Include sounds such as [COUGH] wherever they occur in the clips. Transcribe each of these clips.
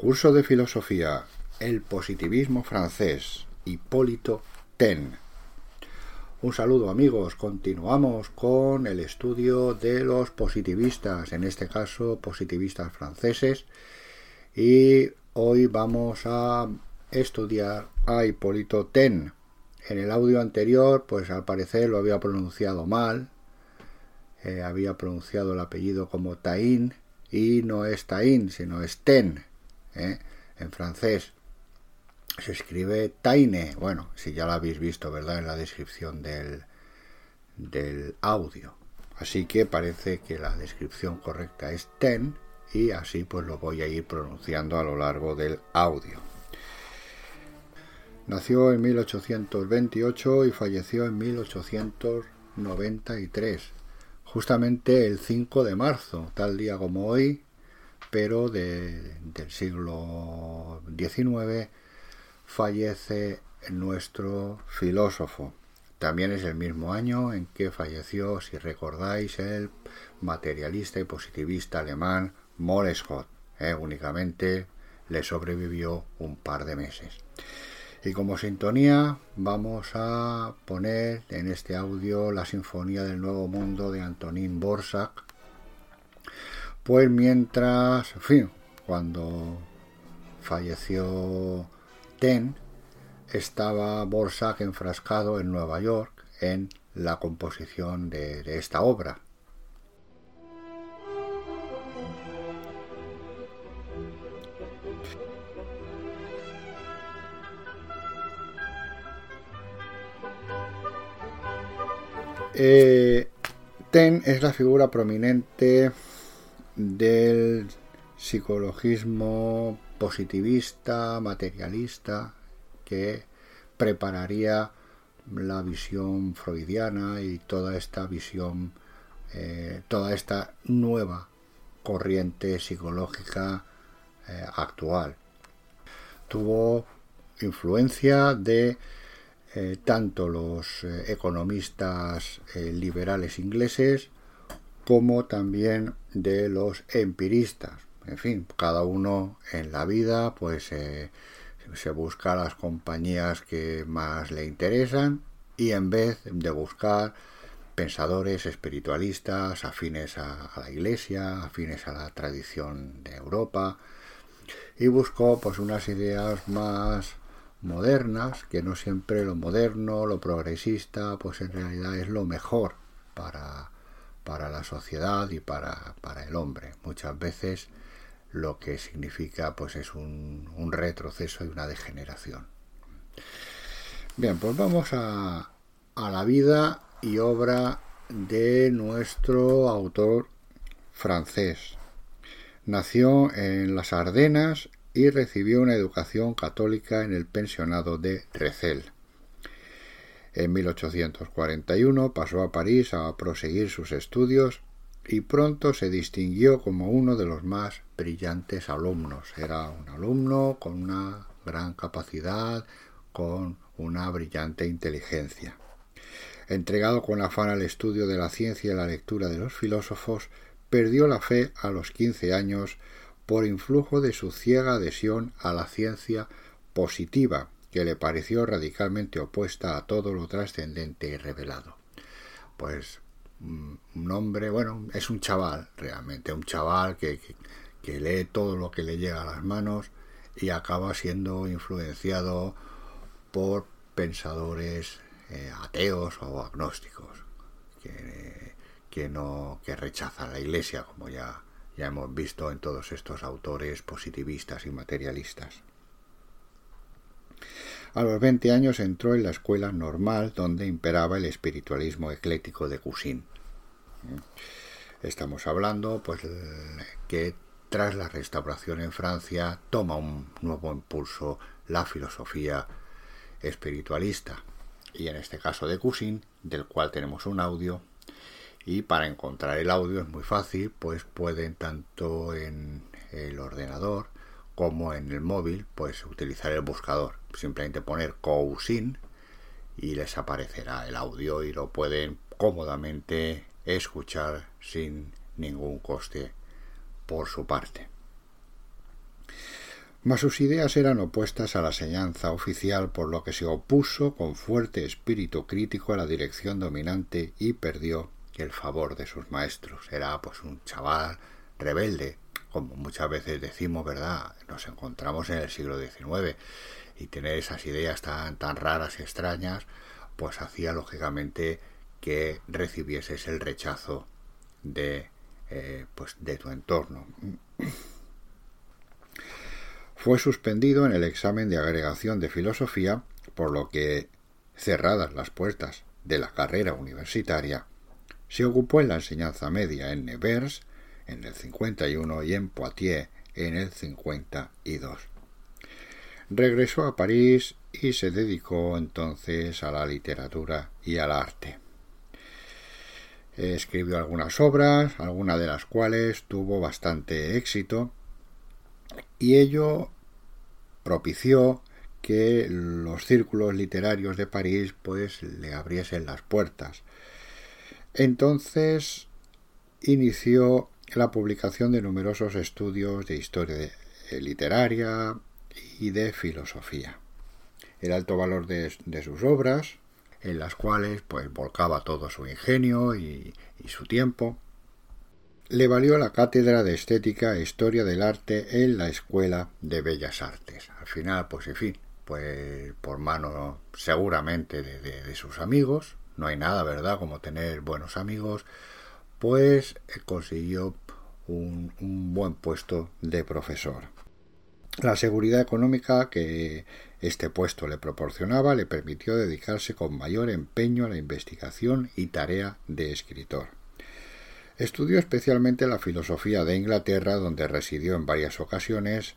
Curso de Filosofía, el positivismo francés, Hipólito Ten. Un saludo amigos, continuamos con el estudio de los positivistas, en este caso positivistas franceses, y hoy vamos a estudiar a Hipólito Ten. En el audio anterior, pues al parecer lo había pronunciado mal, eh, había pronunciado el apellido como Tain, y no es Tain, sino es Ten ¿eh? en francés. Se escribe Taine. Bueno, si ya lo habéis visto, ¿verdad? En la descripción del, del audio. Así que parece que la descripción correcta es ten y así pues lo voy a ir pronunciando a lo largo del audio. Nació en 1828 y falleció en 1893, justamente el 5 de marzo, tal día como hoy, pero del siglo XIX fallece nuestro filósofo. También es el mismo año en que falleció, si recordáis, el materialista y positivista alemán Molescott. ¿eh? únicamente le sobrevivió un par de meses. Y como sintonía vamos a poner en este audio la Sinfonía del Nuevo Mundo de Antonín Borsak, pues mientras, en fin, cuando falleció Ten, estaba Borsak enfrascado en Nueva York en la composición de, esta obra. Eh, Ten es la figura prominente del psicologismo positivista, materialista, que prepararía la visión freudiana y toda esta visión, eh, toda esta nueva corriente psicológica eh, actual. Tuvo influencia de eh, tanto los economistas liberales ingleses como también de los empiristas. En fin, cada uno en la vida pues eh, se busca las compañías que más le interesan y en vez de buscar pensadores espiritualistas afines a, la Iglesia, afines a la tradición de Europa, y buscó pues unas ideas más modernas, que no siempre lo moderno, lo progresista, pues en realidad es lo mejor para, para la sociedad y para, el hombre. Muchas veces lo que significa pues es un, un retroceso y una degeneración. Bien, pues vamos a, a la vida y obra de nuestro autor francés. Nació en las Ardenas y recibió una educación católica en el pensionado de Recel. En 1841 pasó a París a proseguir sus estudios y pronto se distinguió como uno de los más brillantes alumnos. Era un alumno con una gran capacidad, con una brillante inteligencia. Entregado con afán al estudio de la ciencia y la lectura de los filósofos, perdió la fe a los quince años por influjo de su ciega adhesión a la ciencia positiva que le pareció radicalmente opuesta a todo lo trascendente y revelado. Pues mm, un hombre, bueno, es un chaval realmente, un chaval que, que, lee todo lo que le llega a las manos y acaba siendo influenciado por pensadores eh, ateos o agnósticos que, que, no que rechazan la iglesia como ya ya hemos visto en todos estos autores positivistas y materialistas. A los 20 años entró en la escuela normal donde imperaba el espiritualismo eclético de Cousin. Estamos hablando pues que tras la restauración en Francia toma un nuevo impulso la filosofía espiritualista y en este caso de Cousin, del cual tenemos un audio y para encontrar el audio es muy fácil, pues pueden tanto en el ordenador como en el móvil, pues utilizar el buscador. Simplemente poner Cousin y les aparecerá el audio y lo pueden cómodamente escuchar sin ningún coste por su parte. Mas sus ideas eran opuestas a la enseñanza oficial, por lo que se opuso con fuerte espíritu crítico a la dirección dominante y perdió el favor de sus maestros. Era pues un chaval rebelde, como muchas veces decimos, ¿verdad? Nos encontramos en el siglo XIX y tener esas ideas tan, tan raras y extrañas, pues hacía lógicamente que recibieses el rechazo de, eh, pues, de tu entorno. Fue suspendido en el examen de agregación de filosofía, por lo que, cerradas las puertas de la carrera universitaria, se ocupó en la enseñanza media en Nevers en el 51 y en Poitiers en el 52. Regresó a París y se dedicó entonces a la literatura y al arte. Escribió algunas obras, algunas de las cuales tuvo bastante éxito, y ello propició que los círculos literarios de París pues le abriesen las puertas entonces inició la publicación de numerosos estudios de historia literaria y de filosofía. El alto valor de, sus obras, en las cuales pues volcaba todo su ingenio y, y su tiempo, le valió la cátedra de estética e historia del arte en la Escuela de Bellas Artes. Al final, pues en fin, pues por mano seguramente de, de sus amigos, no hay nada, ¿verdad?, como tener buenos amigos, pues eh, consiguió un, buen puesto de profesor. La seguridad económica que este puesto le proporcionaba le permitió dedicarse con mayor empeño a la investigación y tarea de escritor. Estudió especialmente la filosofía de Inglaterra, donde residió en varias ocasiones,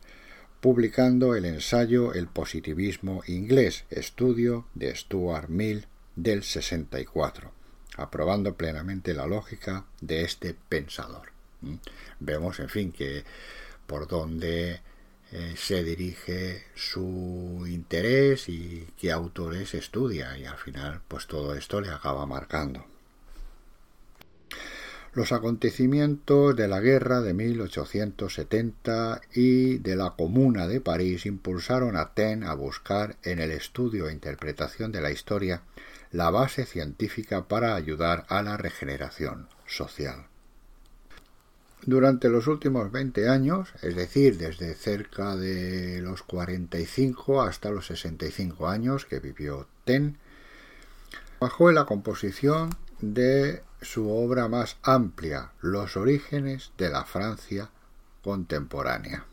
publicando el ensayo El positivismo inglés, estudio de Stuart Mill del 64, aprobando plenamente la lógica de este pensador. ¿Mm? Vemos, en fin, que por dónde eh, se dirige su interés y qué autores estudia y al final pues todo esto le acaba marcando. Los acontecimientos de la guerra de 1870 y de la Comuna de París impulsaron a Taine a buscar en el estudio e interpretación de la historia la base científica para ayudar a la regeneración social. Durante los últimos 20 años, es decir, desde cerca de los 45 hasta los 65 años que vivió Ten, trabajó en la composición de su obra más amplia, Los orígenes de la Francia contemporánea.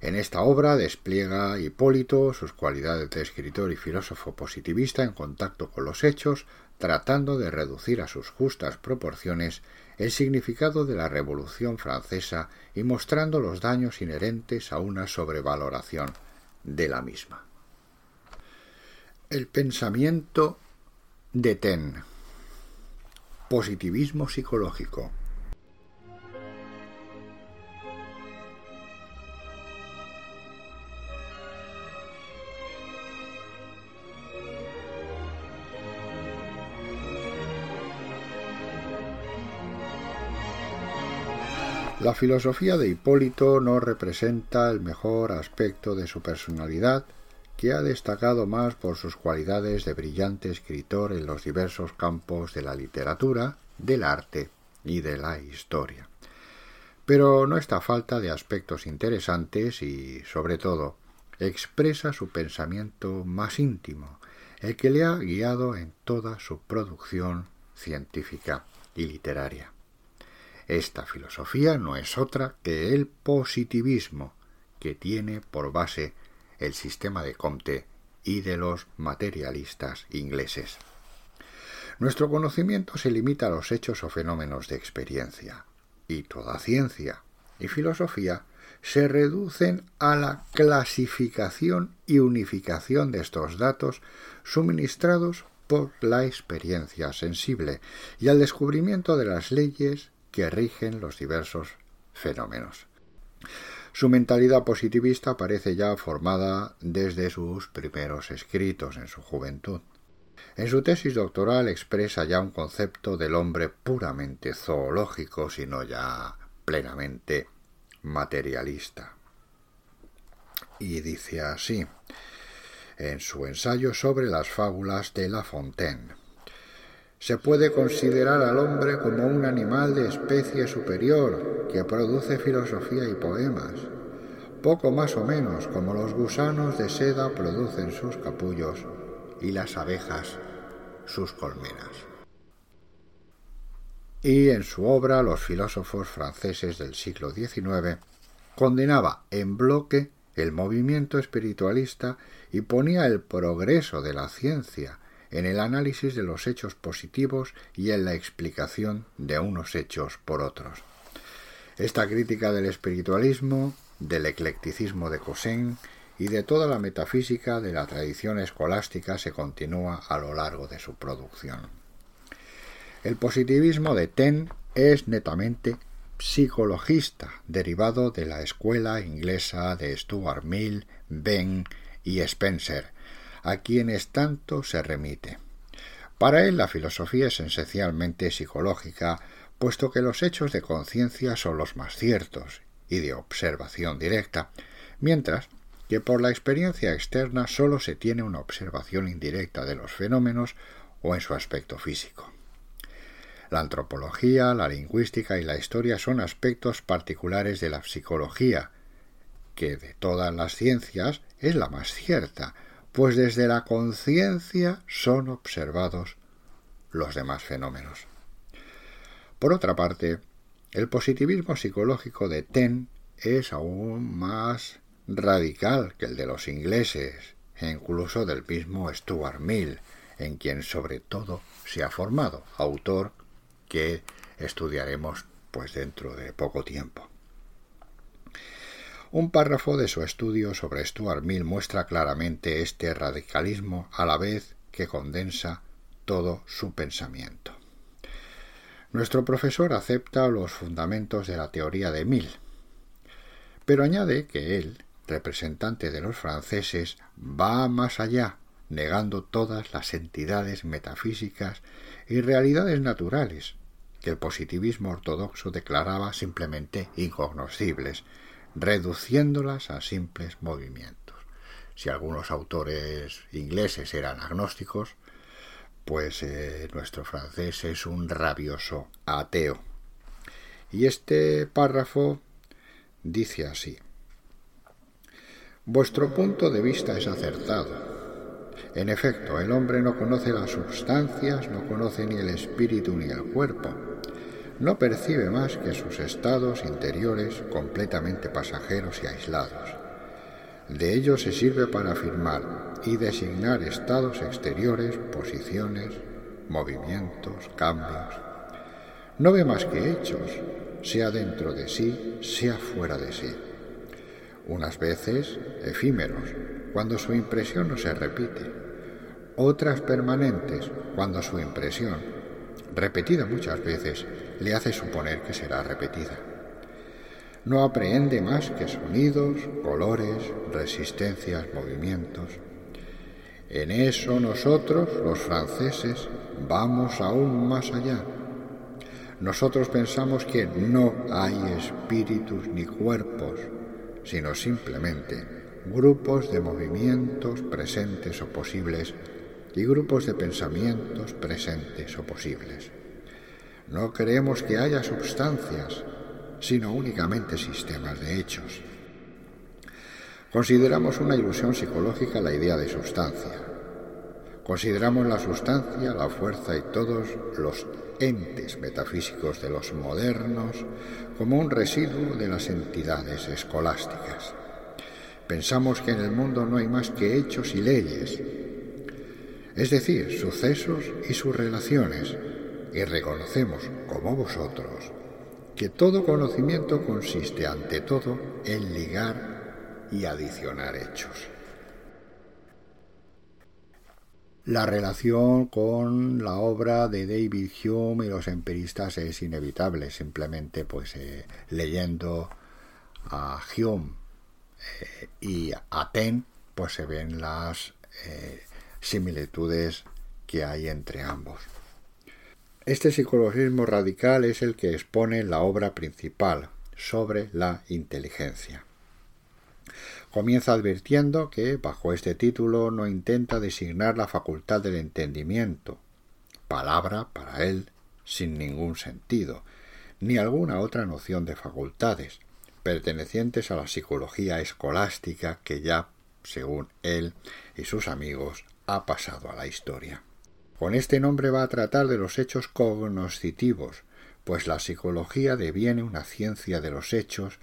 En esta obra despliega Hipólito sus cualidades de escritor y filósofo positivista en contacto con los hechos, tratando de reducir a sus justas proporciones el significado de la Revolución francesa y mostrando los daños inherentes a una sobrevaloración de la misma. El pensamiento de Ten. Positivismo psicológico. La filosofía de Hipólito no representa el mejor aspecto de su personalidad, que ha destacado más por sus cualidades de brillante escritor en los diversos campos de la literatura, del arte y de la historia. Pero no está falta de aspectos interesantes y, sobre todo, expresa su pensamiento más íntimo, el que le ha guiado en toda su producción científica y literaria. Esta filosofía no es otra que el positivismo, que tiene por base el sistema de Comte y de los materialistas ingleses. Nuestro conocimiento se limita a los hechos o fenómenos de experiencia, y toda ciencia y filosofía se reducen a la clasificación y unificación de estos datos suministrados por la experiencia sensible y al descubrimiento de las leyes que rigen los diversos fenómenos. Su mentalidad positivista parece ya formada desde sus primeros escritos en su juventud. En su tesis doctoral expresa ya un concepto del hombre puramente zoológico, sino ya plenamente materialista. Y dice así, en su ensayo sobre las fábulas de La Fontaine. Se puede considerar al hombre como un animal de especie superior que produce filosofía y poemas, poco más o menos como los gusanos de seda producen sus capullos y las abejas sus colmenas. Y en su obra Los filósofos franceses del siglo XIX condenaba en bloque el movimiento espiritualista y ponía el progreso de la ciencia en el análisis de los hechos positivos y en la explicación de unos hechos por otros. Esta crítica del espiritualismo, del eclecticismo de Cousin y de toda la metafísica de la tradición escolástica se continúa a lo largo de su producción. El positivismo de Ten es netamente psicologista, derivado de la escuela inglesa de Stuart Mill, Ben y Spencer, a quienes tanto se remite. Para él la filosofía es esencialmente psicológica, puesto que los hechos de conciencia son los más ciertos y de observación directa, mientras que por la experiencia externa sólo se tiene una observación indirecta de los fenómenos o en su aspecto físico. La antropología, la lingüística y la historia son aspectos particulares de la psicología, que de todas las ciencias es la más cierta, pues desde la conciencia son observados los demás fenómenos. Por otra parte, el positivismo psicológico de Ten es aún más radical que el de los ingleses e incluso del mismo Stuart Mill, en quien sobre todo se ha formado, autor que estudiaremos pues dentro de poco tiempo. Un párrafo de su estudio sobre Stuart Mill muestra claramente este radicalismo a la vez que condensa todo su pensamiento. Nuestro profesor acepta los fundamentos de la teoría de Mill, pero añade que él, representante de los franceses, va más allá, negando todas las entidades metafísicas y realidades naturales que el positivismo ortodoxo declaraba simplemente incognoscibles, reduciéndolas a simples movimientos. Si algunos autores ingleses eran agnósticos, pues eh, nuestro francés es un rabioso ateo. Y este párrafo dice así. Vuestro punto de vista es acertado. En efecto, el hombre no conoce las sustancias, no conoce ni el espíritu ni el cuerpo no percibe más que sus estados interiores completamente pasajeros y aislados. De ello se sirve para afirmar y designar estados exteriores, posiciones, movimientos, cambios. No ve más que hechos, sea dentro de sí, sea fuera de sí. Unas veces efímeros, cuando su impresión no se repite, otras permanentes, cuando su impresión, repetida muchas veces, le hace suponer que será repetida. No aprehende más que sonidos, colores, resistencias, movimientos. En eso nosotros, los franceses, vamos aún más allá. Nosotros pensamos que no hay espíritus ni cuerpos, sino simplemente grupos de movimientos presentes o posibles y grupos de pensamientos presentes o posibles. No creemos que haya sustancias, sino únicamente sistemas de hechos. Consideramos una ilusión psicológica la idea de sustancia. Consideramos la sustancia, la fuerza y todos los entes metafísicos de los modernos como un residuo de las entidades escolásticas. Pensamos que en el mundo no hay más que hechos y leyes, es decir, sucesos y sus relaciones, y reconocemos, como vosotros, que todo conocimiento consiste ante todo en ligar y adicionar hechos. La relación con la obra de David Hume y los empiristas es inevitable, simplemente pues eh, leyendo a Hume eh, y a Ten pues se ven las eh, similitudes que hay entre ambos. Este psicologismo radical es el que expone la obra principal sobre la inteligencia. Comienza advirtiendo que, bajo este título, no intenta designar la facultad del entendimiento, palabra para él sin ningún sentido, ni alguna otra noción de facultades, pertenecientes a la psicología escolástica que ya, según él y sus amigos, ha pasado a la historia. Con este nombre va a tratar de los hechos cognoscitivos, pues la psicología deviene una ciencia de los hechos,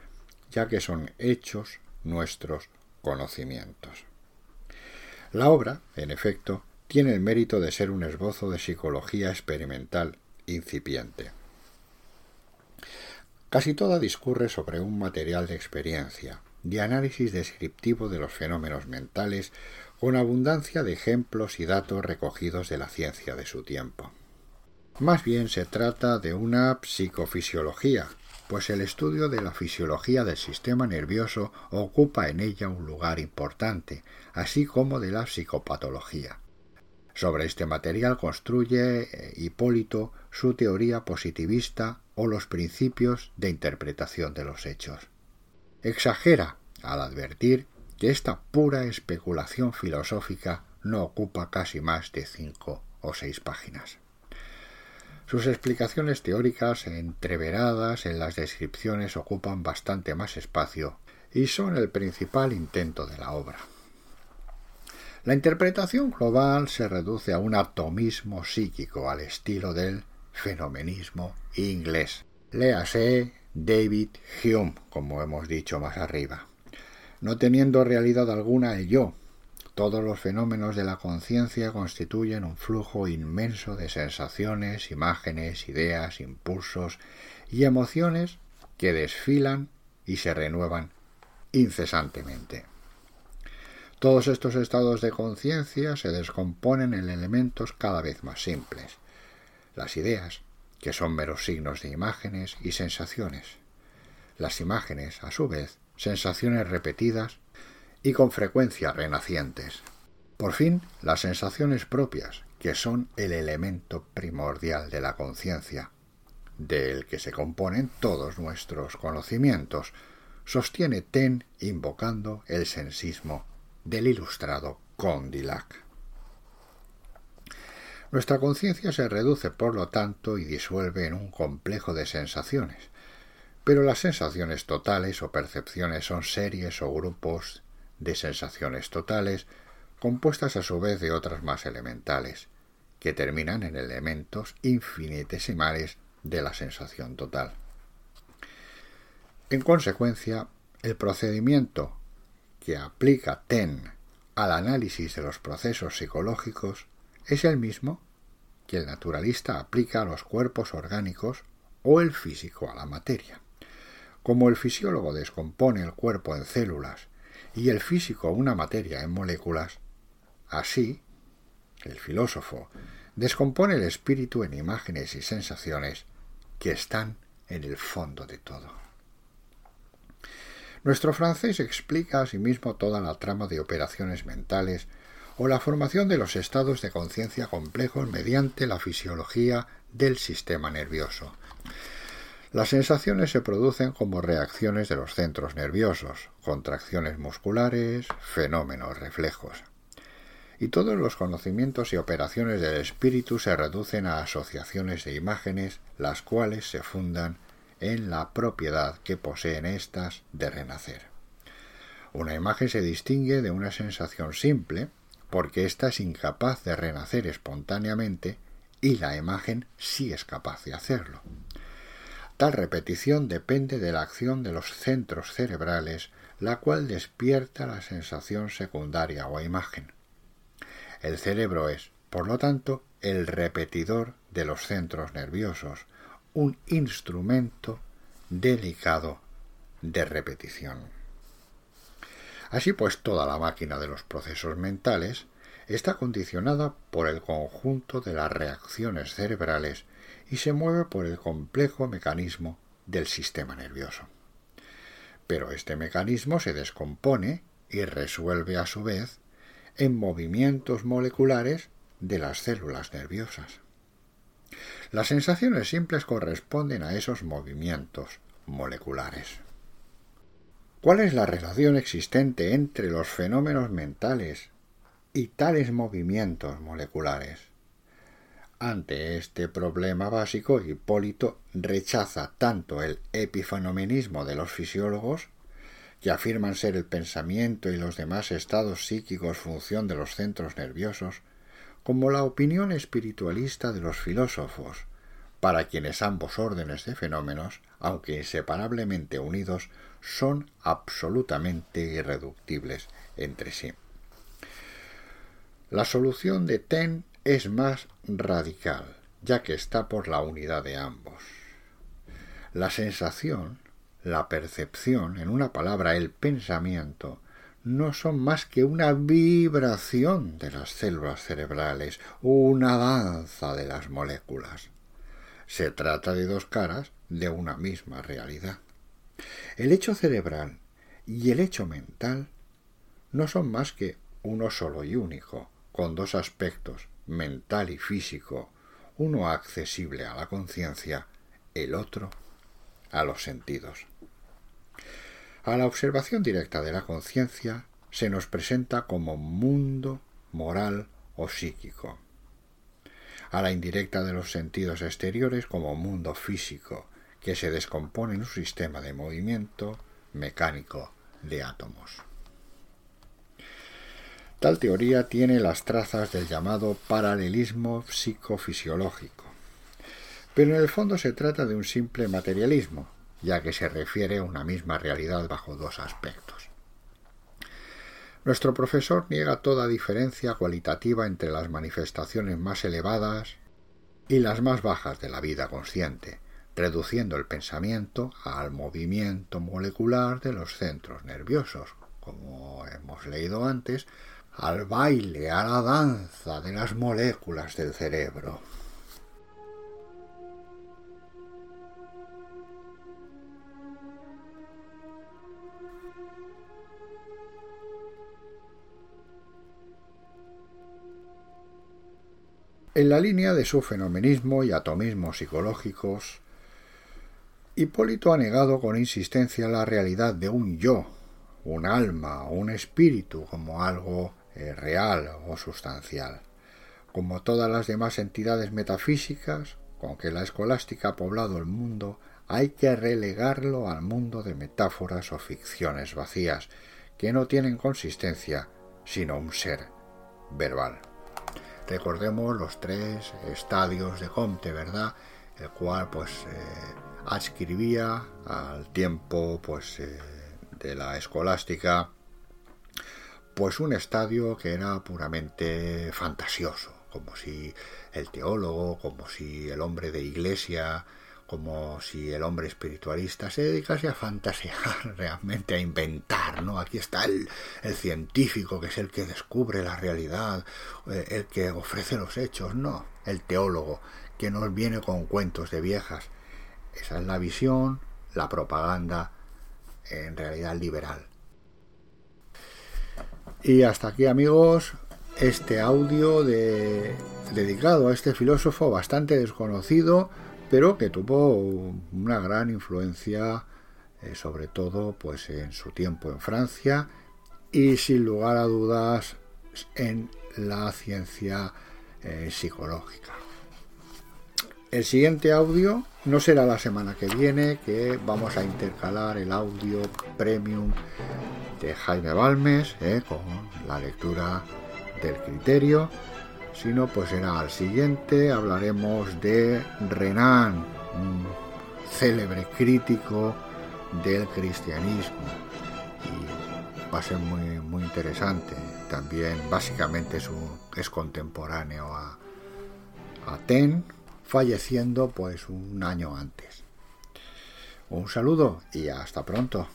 ya que son hechos nuestros conocimientos. La obra, en efecto, tiene el mérito de ser un esbozo de psicología experimental incipiente. Casi toda discurre sobre un material de experiencia, de análisis descriptivo de los fenómenos mentales, con abundancia de ejemplos y datos recogidos de la ciencia de su tiempo. Más bien se trata de una psicofisiología, pues el estudio de la fisiología del sistema nervioso ocupa en ella un lugar importante, así como de la psicopatología. Sobre este material construye eh, Hipólito su teoría positivista o los principios de interpretación de los hechos. Exagera al advertir que esta pura especulación filosófica no ocupa casi más de cinco o seis páginas. Sus explicaciones teóricas entreveradas en las descripciones ocupan bastante más espacio y son el principal intento de la obra. La interpretación global se reduce a un atomismo psíquico al estilo del fenomenismo inglés. Léase David Hume, como hemos dicho más arriba. No teniendo realidad alguna el yo, todos los fenómenos de la conciencia constituyen un flujo inmenso de sensaciones, imágenes, ideas, impulsos y emociones que desfilan y se renuevan incesantemente. Todos estos estados de conciencia se descomponen en elementos cada vez más simples. Las ideas, que son meros signos de imágenes y sensaciones. Las imágenes, a su vez, sensaciones repetidas y con frecuencia renacientes. Por fin, las sensaciones propias, que son el elemento primordial de la conciencia, del que se componen todos nuestros conocimientos, sostiene Ten invocando el sensismo del ilustrado Condillac. Nuestra conciencia se reduce, por lo tanto, y disuelve en un complejo de sensaciones, pero las sensaciones totales o percepciones son series o grupos de sensaciones totales, compuestas a su vez de otras más elementales, que terminan en elementos infinitesimales de la sensación total. En consecuencia, el procedimiento que aplica TEN al análisis de los procesos psicológicos es el mismo que el naturalista aplica a los cuerpos orgánicos o el físico a la materia. Como el fisiólogo descompone el cuerpo en células y el físico una materia en moléculas, así el filósofo descompone el espíritu en imágenes y sensaciones que están en el fondo de todo. Nuestro francés explica asimismo toda la trama de operaciones mentales o la formación de los estados de conciencia complejos mediante la fisiología del sistema nervioso. Las sensaciones se producen como reacciones de los centros nerviosos, contracciones musculares, fenómenos reflejos. Y todos los conocimientos y operaciones del espíritu se reducen a asociaciones de imágenes, las cuales se fundan en la propiedad que poseen éstas de renacer. Una imagen se distingue de una sensación simple porque ésta es incapaz de renacer espontáneamente y la imagen sí es capaz de hacerlo. Tal repetición depende de la acción de los centros cerebrales, la cual despierta la sensación secundaria o imagen. El cerebro es, por lo tanto, el repetidor de los centros nerviosos, un instrumento delicado de repetición. Así pues, toda la máquina de los procesos mentales está condicionada por el conjunto de las reacciones cerebrales y se mueve por el complejo mecanismo del sistema nervioso. Pero este mecanismo se descompone y resuelve a su vez en movimientos moleculares de las células nerviosas. Las sensaciones simples corresponden a esos movimientos moleculares. ¿Cuál es la relación existente entre los fenómenos mentales y tales movimientos moleculares? Ante este problema básico, Hipólito rechaza tanto el epifenomenismo de los fisiólogos, que afirman ser el pensamiento y los demás estados psíquicos función de los centros nerviosos, como la opinión espiritualista de los filósofos, para quienes ambos órdenes de fenómenos, aunque inseparablemente unidos, son absolutamente irreductibles entre sí. La solución de Ten es más radical, ya que está por la unidad de ambos. La sensación, la percepción, en una palabra, el pensamiento, no son más que una vibración de las células cerebrales, una danza de las moléculas. Se trata de dos caras de una misma realidad. El hecho cerebral y el hecho mental no son más que uno solo y único, con dos aspectos, mental y físico, uno accesible a la conciencia, el otro a los sentidos. A la observación directa de la conciencia se nos presenta como mundo moral o psíquico. A la indirecta de los sentidos exteriores como mundo físico, que se descompone en un sistema de movimiento mecánico de átomos. Tal teoría tiene las trazas del llamado paralelismo psicofisiológico, pero en el fondo se trata de un simple materialismo, ya que se refiere a una misma realidad bajo dos aspectos. Nuestro profesor niega toda diferencia cualitativa entre las manifestaciones más elevadas y las más bajas de la vida consciente, reduciendo el pensamiento al movimiento molecular de los centros nerviosos, como hemos leído antes, al baile, a la danza de las moléculas del cerebro. En la línea de su fenomenismo y atomismo psicológicos, Hipólito ha negado con insistencia la realidad de un yo, un alma un espíritu como algo eh, real o sustancial. Como todas las demás entidades metafísicas, con que la escolástica ha poblado el mundo, hay que relegarlo al mundo de metáforas o ficciones vacías, que no tienen consistencia, sino un ser verbal. Recordemos los tres estadios de Comte, ¿verdad? El cual, pues, eh, adscribía al tiempo, pues, eh, de la escolástica pues un estadio que era puramente fantasioso, como si el teólogo, como si el hombre de iglesia, como si el hombre espiritualista se dedicase a fantasear, [LAUGHS] realmente a inventar, ¿no? Aquí está el, el, científico, que es el que descubre la realidad, eh, el que ofrece los hechos, no, el teólogo, que nos viene con cuentos de viejas. Esa es la visión, la propaganda, en realidad liberal. Y hasta aquí amigos, este audio de, dedicado a este filósofo bastante desconocido, pero que tuvo una gran influencia, eh, sobre todo pues en su tiempo en Francia y sin lugar a dudas en la ciencia eh, psicológica. El siguiente audio no será la semana que viene, que vamos a intercalar el audio premium de Jaime Balmes, eh, con la lectura del criterio, sino pues será al siguiente, hablaremos de Renan, un célebre crítico del cristianismo. Y va a ser muy, muy interesante. También básicamente es, un, es contemporáneo a, a Ten, falleciendo pues un año antes. Un saludo y hasta pronto.